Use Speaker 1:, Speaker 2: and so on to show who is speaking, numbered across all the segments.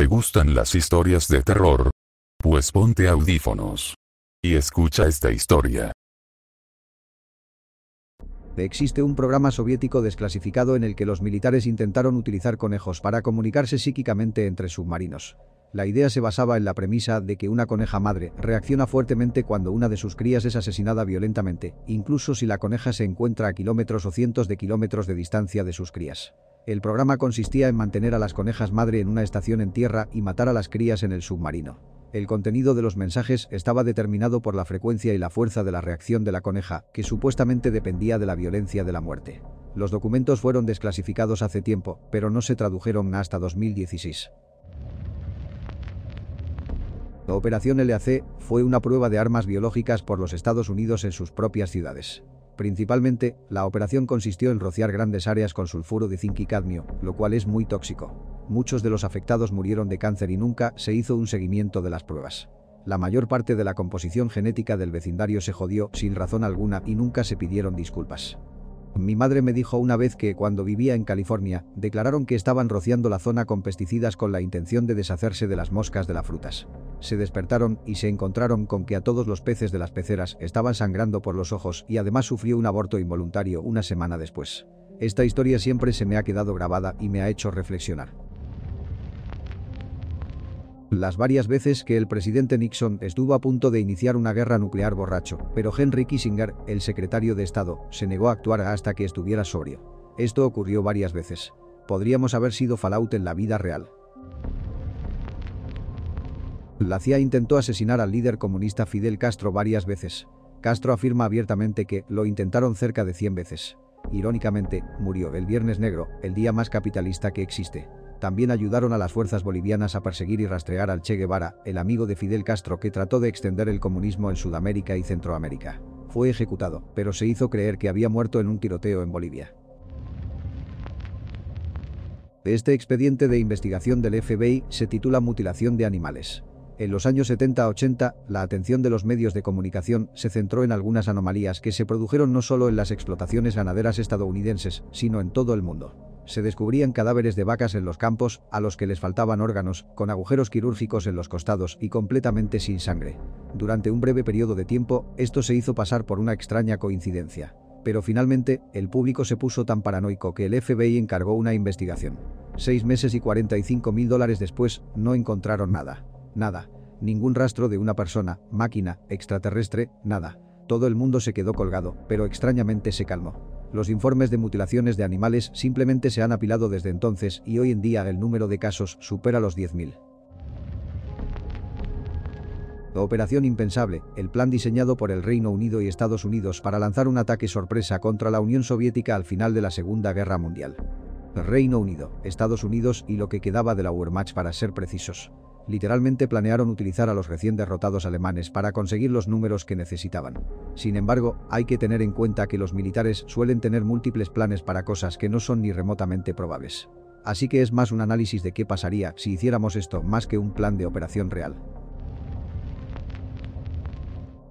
Speaker 1: ¿Te gustan las historias de terror? Pues ponte audífonos. Y escucha esta historia.
Speaker 2: Existe un programa soviético desclasificado en el que los militares intentaron utilizar conejos para comunicarse psíquicamente entre submarinos. La idea se basaba en la premisa de que una coneja madre reacciona fuertemente cuando una de sus crías es asesinada violentamente, incluso si la coneja se encuentra a kilómetros o cientos de kilómetros de distancia de sus crías. El programa consistía en mantener a las conejas madre en una estación en tierra y matar a las crías en el submarino. El contenido de los mensajes estaba determinado por la frecuencia y la fuerza de la reacción de la coneja, que supuestamente dependía de la violencia de la muerte. Los documentos fueron desclasificados hace tiempo, pero no se tradujeron hasta 2016. La Operación LAC fue una prueba de armas biológicas por los Estados Unidos en sus propias ciudades. Principalmente, la operación consistió en rociar grandes áreas con sulfuro de zinc y cadmio, lo cual es muy tóxico. Muchos de los afectados murieron de cáncer y nunca se hizo un seguimiento de las pruebas. La mayor parte de la composición genética del vecindario se jodió sin razón alguna y nunca se pidieron disculpas. Mi madre me dijo una vez que cuando vivía en California, declararon que estaban rociando la zona con pesticidas con la intención de deshacerse de las moscas de las frutas. Se despertaron y se encontraron con que a todos los peces de las peceras estaban sangrando por los ojos y además sufrió un aborto involuntario una semana después. Esta historia siempre se me ha quedado grabada y me ha hecho reflexionar. Las varias veces que el presidente Nixon estuvo a punto de iniciar una guerra nuclear borracho, pero Henry Kissinger, el secretario de Estado, se negó a actuar hasta que estuviera sobrio. Esto ocurrió varias veces. Podríamos haber sido Fallout en la vida real. La CIA intentó asesinar al líder comunista Fidel Castro varias veces. Castro afirma abiertamente que lo intentaron cerca de 100 veces. Irónicamente, murió el Viernes Negro, el día más capitalista que existe. También ayudaron a las fuerzas bolivianas a perseguir y rastrear al Che Guevara, el amigo de Fidel Castro que trató de extender el comunismo en Sudamérica y Centroamérica. Fue ejecutado, pero se hizo creer que había muerto en un tiroteo en Bolivia. Este expediente de investigación del FBI se titula Mutilación de animales. En los años 70-80, la atención de los medios de comunicación se centró en algunas anomalías que se produjeron no solo en las explotaciones ganaderas estadounidenses, sino en todo el mundo se descubrían cadáveres de vacas en los campos, a los que les faltaban órganos, con agujeros quirúrgicos en los costados y completamente sin sangre. Durante un breve periodo de tiempo, esto se hizo pasar por una extraña coincidencia. Pero finalmente, el público se puso tan paranoico que el FBI encargó una investigación. Seis meses y 45 mil dólares después, no encontraron nada. Nada. Ningún rastro de una persona, máquina, extraterrestre, nada. Todo el mundo se quedó colgado, pero extrañamente se calmó. Los informes de mutilaciones de animales simplemente se han apilado desde entonces y hoy en día el número de casos supera los 10.000. La operación impensable, el plan diseñado por el Reino Unido y Estados Unidos para lanzar un ataque sorpresa contra la Unión Soviética al final de la Segunda Guerra Mundial. Reino Unido, Estados Unidos y lo que quedaba de la Wehrmacht para ser precisos literalmente planearon utilizar a los recién derrotados alemanes para conseguir los números que necesitaban. Sin embargo, hay que tener en cuenta que los militares suelen tener múltiples planes para cosas que no son ni remotamente probables. Así que es más un análisis de qué pasaría si hiciéramos esto más que un plan de operación real.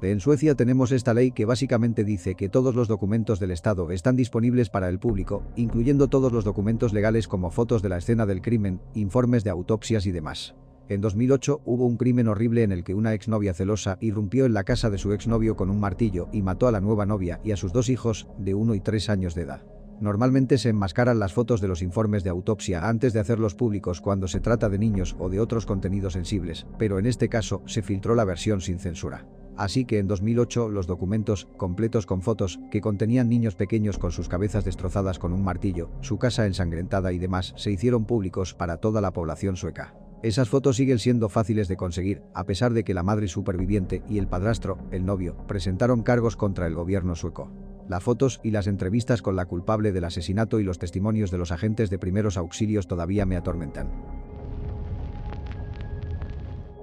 Speaker 2: En Suecia tenemos esta ley que básicamente dice que todos los documentos del Estado están disponibles para el público, incluyendo todos los documentos legales como fotos de la escena del crimen, informes de autopsias y demás. En 2008 hubo un crimen horrible en el que una exnovia celosa irrumpió en la casa de su exnovio con un martillo y mató a la nueva novia y a sus dos hijos, de 1 y 3 años de edad. Normalmente se enmascaran las fotos de los informes de autopsia antes de hacerlos públicos cuando se trata de niños o de otros contenidos sensibles, pero en este caso se filtró la versión sin censura. Así que en 2008 los documentos, completos con fotos, que contenían niños pequeños con sus cabezas destrozadas con un martillo, su casa ensangrentada y demás, se hicieron públicos para toda la población sueca. Esas fotos siguen siendo fáciles de conseguir, a pesar de que la madre superviviente y el padrastro, el novio, presentaron cargos contra el gobierno sueco. Las fotos y las entrevistas con la culpable del asesinato y los testimonios de los agentes de primeros auxilios todavía me atormentan.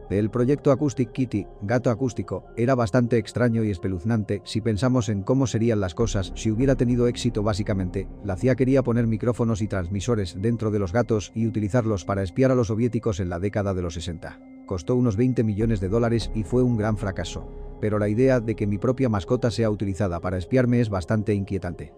Speaker 2: El proyecto Acoustic Kitty, gato acústico, era bastante extraño y espeluznante si pensamos en cómo serían las cosas si hubiera tenido éxito básicamente. La CIA quería poner micrófonos y transmisores dentro de los gatos y utilizarlos para espiar a los soviéticos en la década de los 60. Costó unos 20 millones de dólares y fue un gran fracaso. Pero la idea de que mi propia mascota sea utilizada para espiarme es bastante inquietante.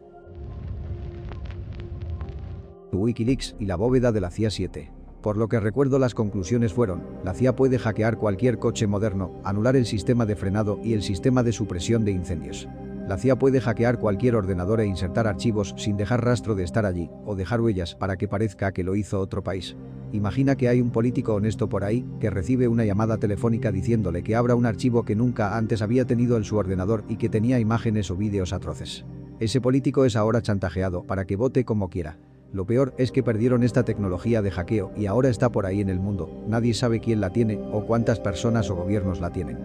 Speaker 2: Wikileaks y la bóveda de la CIA 7 Por lo que recuerdo las conclusiones fueron, la CIA puede hackear cualquier coche moderno, anular el sistema de frenado y el sistema de supresión de incendios. La CIA puede hackear cualquier ordenador e insertar archivos sin dejar rastro de estar allí, o dejar huellas para que parezca que lo hizo otro país. Imagina que hay un político honesto por ahí que recibe una llamada telefónica diciéndole que abra un archivo que nunca antes había tenido en su ordenador y que tenía imágenes o vídeos atroces. Ese político es ahora chantajeado para que vote como quiera. Lo peor es que perdieron esta tecnología de hackeo y ahora está por ahí en el mundo. Nadie sabe quién la tiene o cuántas personas o gobiernos la tienen.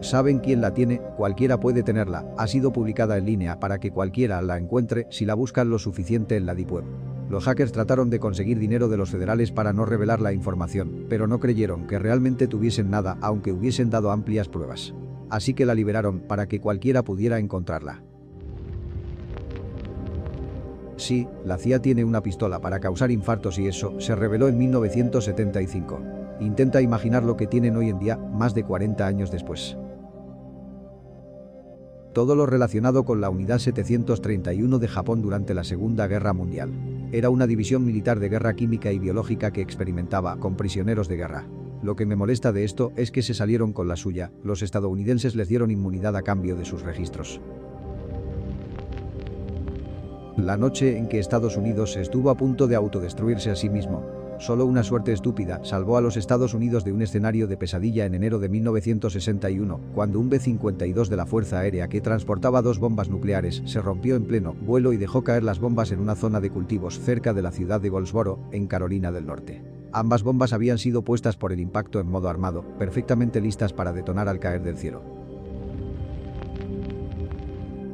Speaker 2: Saben quién la tiene, cualquiera puede tenerla, ha sido publicada en línea para que cualquiera la encuentre si la buscan lo suficiente en la Deep Web. Los hackers trataron de conseguir dinero de los federales para no revelar la información, pero no creyeron que realmente tuviesen nada aunque hubiesen dado amplias pruebas. Así que la liberaron para que cualquiera pudiera encontrarla. Sí, la CIA tiene una pistola para causar infartos y eso se reveló en 1975. Intenta imaginar lo que tienen hoy en día, más de 40 años después. Todo lo relacionado con la Unidad 731 de Japón durante la Segunda Guerra Mundial. Era una división militar de guerra química y biológica que experimentaba con prisioneros de guerra. Lo que me molesta de esto es que se salieron con la suya, los estadounidenses les dieron inmunidad a cambio de sus registros. La noche en que Estados Unidos estuvo a punto de autodestruirse a sí mismo, solo una suerte estúpida salvó a los Estados Unidos de un escenario de pesadilla en enero de 1961, cuando un B-52 de la Fuerza Aérea que transportaba dos bombas nucleares se rompió en pleno vuelo y dejó caer las bombas en una zona de cultivos cerca de la ciudad de Goldsboro, en Carolina del Norte. Ambas bombas habían sido puestas por el impacto en modo armado, perfectamente listas para detonar al caer del cielo.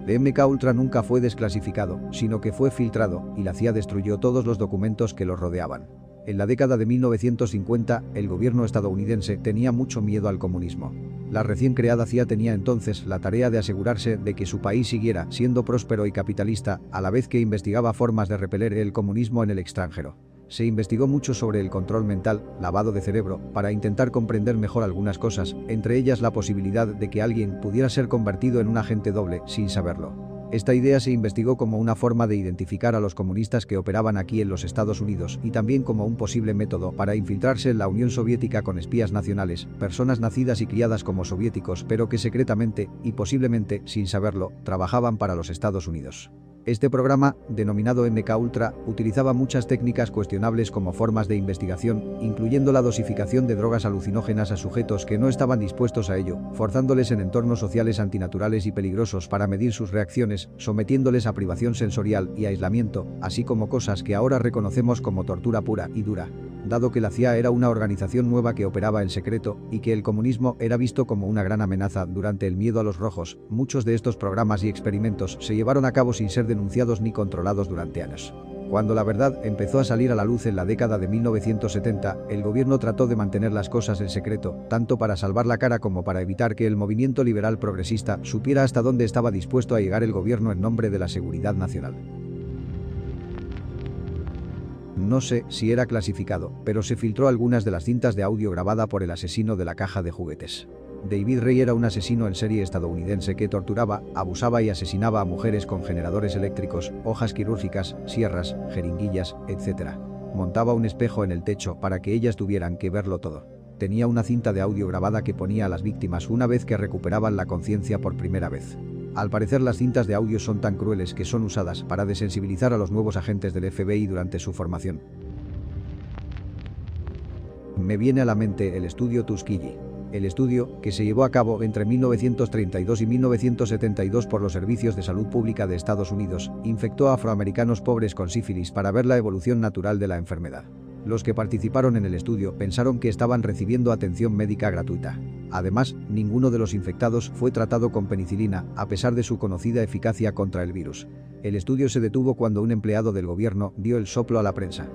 Speaker 2: MK Ultra nunca fue desclasificado, sino que fue filtrado, y la CIA destruyó todos los documentos que los rodeaban. En la década de 1950, el gobierno estadounidense tenía mucho miedo al comunismo. La recién creada CIA tenía entonces la tarea de asegurarse de que su país siguiera siendo próspero y capitalista, a la vez que investigaba formas de repeler el comunismo en el extranjero. Se investigó mucho sobre el control mental, lavado de cerebro, para intentar comprender mejor algunas cosas, entre ellas la posibilidad de que alguien pudiera ser convertido en un agente doble sin saberlo. Esta idea se investigó como una forma de identificar a los comunistas que operaban aquí en los Estados Unidos y también como un posible método para infiltrarse en la Unión Soviética con espías nacionales, personas nacidas y criadas como soviéticos pero que secretamente, y posiblemente sin saberlo, trabajaban para los Estados Unidos. Este programa, denominado MK Ultra, utilizaba muchas técnicas cuestionables como formas de investigación, incluyendo la dosificación de drogas alucinógenas a sujetos que no estaban dispuestos a ello, forzándoles en entornos sociales antinaturales y peligrosos para medir sus reacciones, sometiéndoles a privación sensorial y aislamiento, así como cosas que ahora reconocemos como tortura pura y dura dado que la CIA era una organización nueva que operaba en secreto y que el comunismo era visto como una gran amenaza durante el miedo a los rojos, muchos de estos programas y experimentos se llevaron a cabo sin ser denunciados ni controlados durante años. Cuando la verdad empezó a salir a la luz en la década de 1970, el gobierno trató de mantener las cosas en secreto, tanto para salvar la cara como para evitar que el movimiento liberal progresista supiera hasta dónde estaba dispuesto a llegar el gobierno en nombre de la seguridad nacional. No sé si era clasificado, pero se filtró algunas de las cintas de audio grabada por el asesino de la caja de juguetes. David Ray era un asesino en serie estadounidense que torturaba, abusaba y asesinaba a mujeres con generadores eléctricos, hojas quirúrgicas, sierras, jeringuillas, etc. Montaba un espejo en el techo para que ellas tuvieran que verlo todo. Tenía una cinta de audio grabada que ponía a las víctimas una vez que recuperaban la conciencia por primera vez. Al parecer las cintas de audio son tan crueles que son usadas para desensibilizar a los nuevos agentes del FBI durante su formación. Me viene a la mente el estudio Tuskegee. El estudio, que se llevó a cabo entre 1932 y 1972 por los Servicios de Salud Pública de Estados Unidos, infectó a afroamericanos pobres con sífilis para ver la evolución natural de la enfermedad. Los que participaron en el estudio pensaron que estaban recibiendo atención médica gratuita. Además, ninguno de los infectados fue tratado con penicilina, a pesar de su conocida eficacia contra el virus. El estudio se detuvo cuando un empleado del gobierno dio el soplo a la prensa.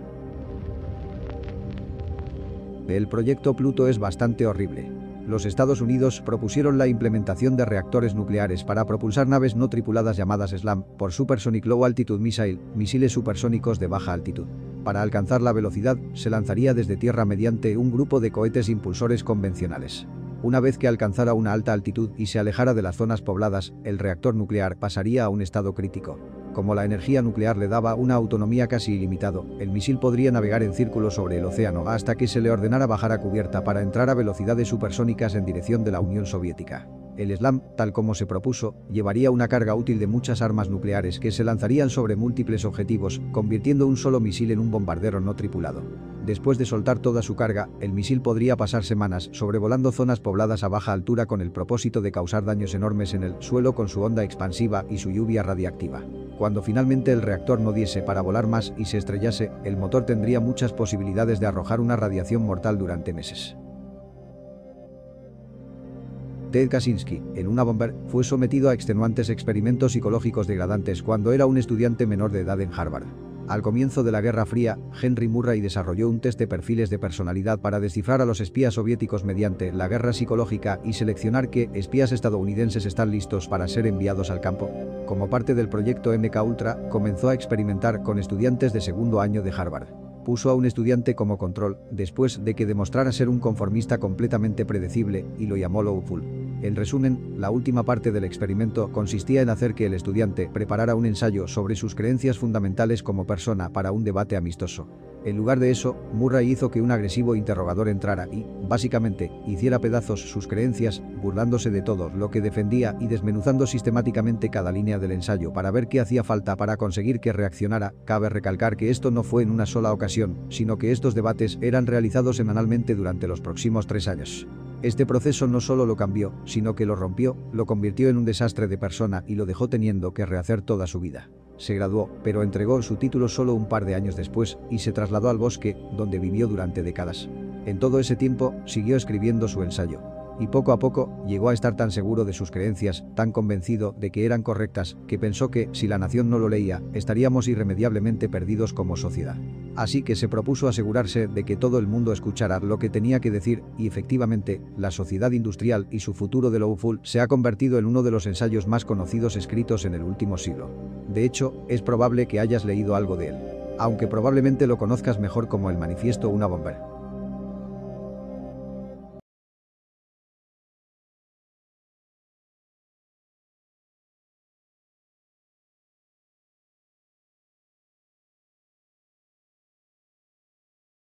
Speaker 2: El proyecto Pluto es bastante horrible. Los Estados Unidos propusieron la implementación de reactores nucleares para propulsar naves no tripuladas llamadas SLAM por Supersonic Low Altitude Missile, misiles supersónicos de baja altitud. Para alcanzar la velocidad, se lanzaría desde tierra mediante un grupo de cohetes impulsores convencionales. Una vez que alcanzara una alta altitud y se alejara de las zonas pobladas, el reactor nuclear pasaría a un estado crítico. Como la energía nuclear le daba una autonomía casi ilimitado, el misil podría navegar en círculo sobre el océano hasta que se le ordenara bajar a cubierta para entrar a velocidades supersónicas en dirección de la Unión Soviética. El SLAM, tal como se propuso, llevaría una carga útil de muchas armas nucleares que se lanzarían sobre múltiples objetivos, convirtiendo un solo misil en un bombardero no tripulado. Después de soltar toda su carga, el misil podría pasar semanas sobrevolando zonas pobladas a baja altura con el propósito de causar daños enormes en el suelo con su onda expansiva y su lluvia radiactiva. Cuando finalmente el reactor no diese para volar más y se estrellase, el motor tendría muchas posibilidades de arrojar una radiación mortal durante meses. Ted Kaczynski, en una bomber, fue sometido a extenuantes experimentos psicológicos degradantes cuando era un estudiante menor de edad en Harvard. Al comienzo de la Guerra Fría, Henry Murray desarrolló un test de perfiles de personalidad para descifrar a los espías soviéticos mediante la guerra psicológica y seleccionar qué espías estadounidenses están listos para ser enviados al campo. Como parte del proyecto MK Ultra, comenzó a experimentar con estudiantes de segundo año de Harvard puso a un estudiante como control, después de que demostrara ser un conformista completamente predecible, y lo llamó Lowful. En resumen, la última parte del experimento consistía en hacer que el estudiante preparara un ensayo sobre sus creencias fundamentales como persona para un debate amistoso. En lugar de eso, Murray hizo que un agresivo interrogador entrara y, básicamente, hiciera pedazos sus creencias, burlándose de todo lo que defendía y desmenuzando sistemáticamente cada línea del ensayo para ver qué hacía falta para conseguir que reaccionara. Cabe recalcar que esto no fue en una sola ocasión, sino que estos debates eran realizados semanalmente durante los próximos tres años. Este proceso no solo lo cambió, sino que lo rompió, lo convirtió en un desastre de persona y lo dejó teniendo que rehacer toda su vida. Se graduó, pero entregó su título solo un par de años después y se trasladó al bosque, donde vivió durante décadas. En todo ese tiempo, siguió escribiendo su ensayo y poco a poco llegó a estar tan seguro de sus creencias, tan convencido de que eran correctas, que pensó que, si la nación no lo leía, estaríamos irremediablemente perdidos como sociedad. Así que se propuso asegurarse de que todo el mundo escuchara lo que tenía que decir, y efectivamente, la sociedad industrial y su futuro de Lowful se ha convertido en uno de los ensayos más conocidos escritos en el último siglo. De hecho, es probable que hayas leído algo de él. Aunque probablemente lo conozcas mejor como el manifiesto Una Bomber.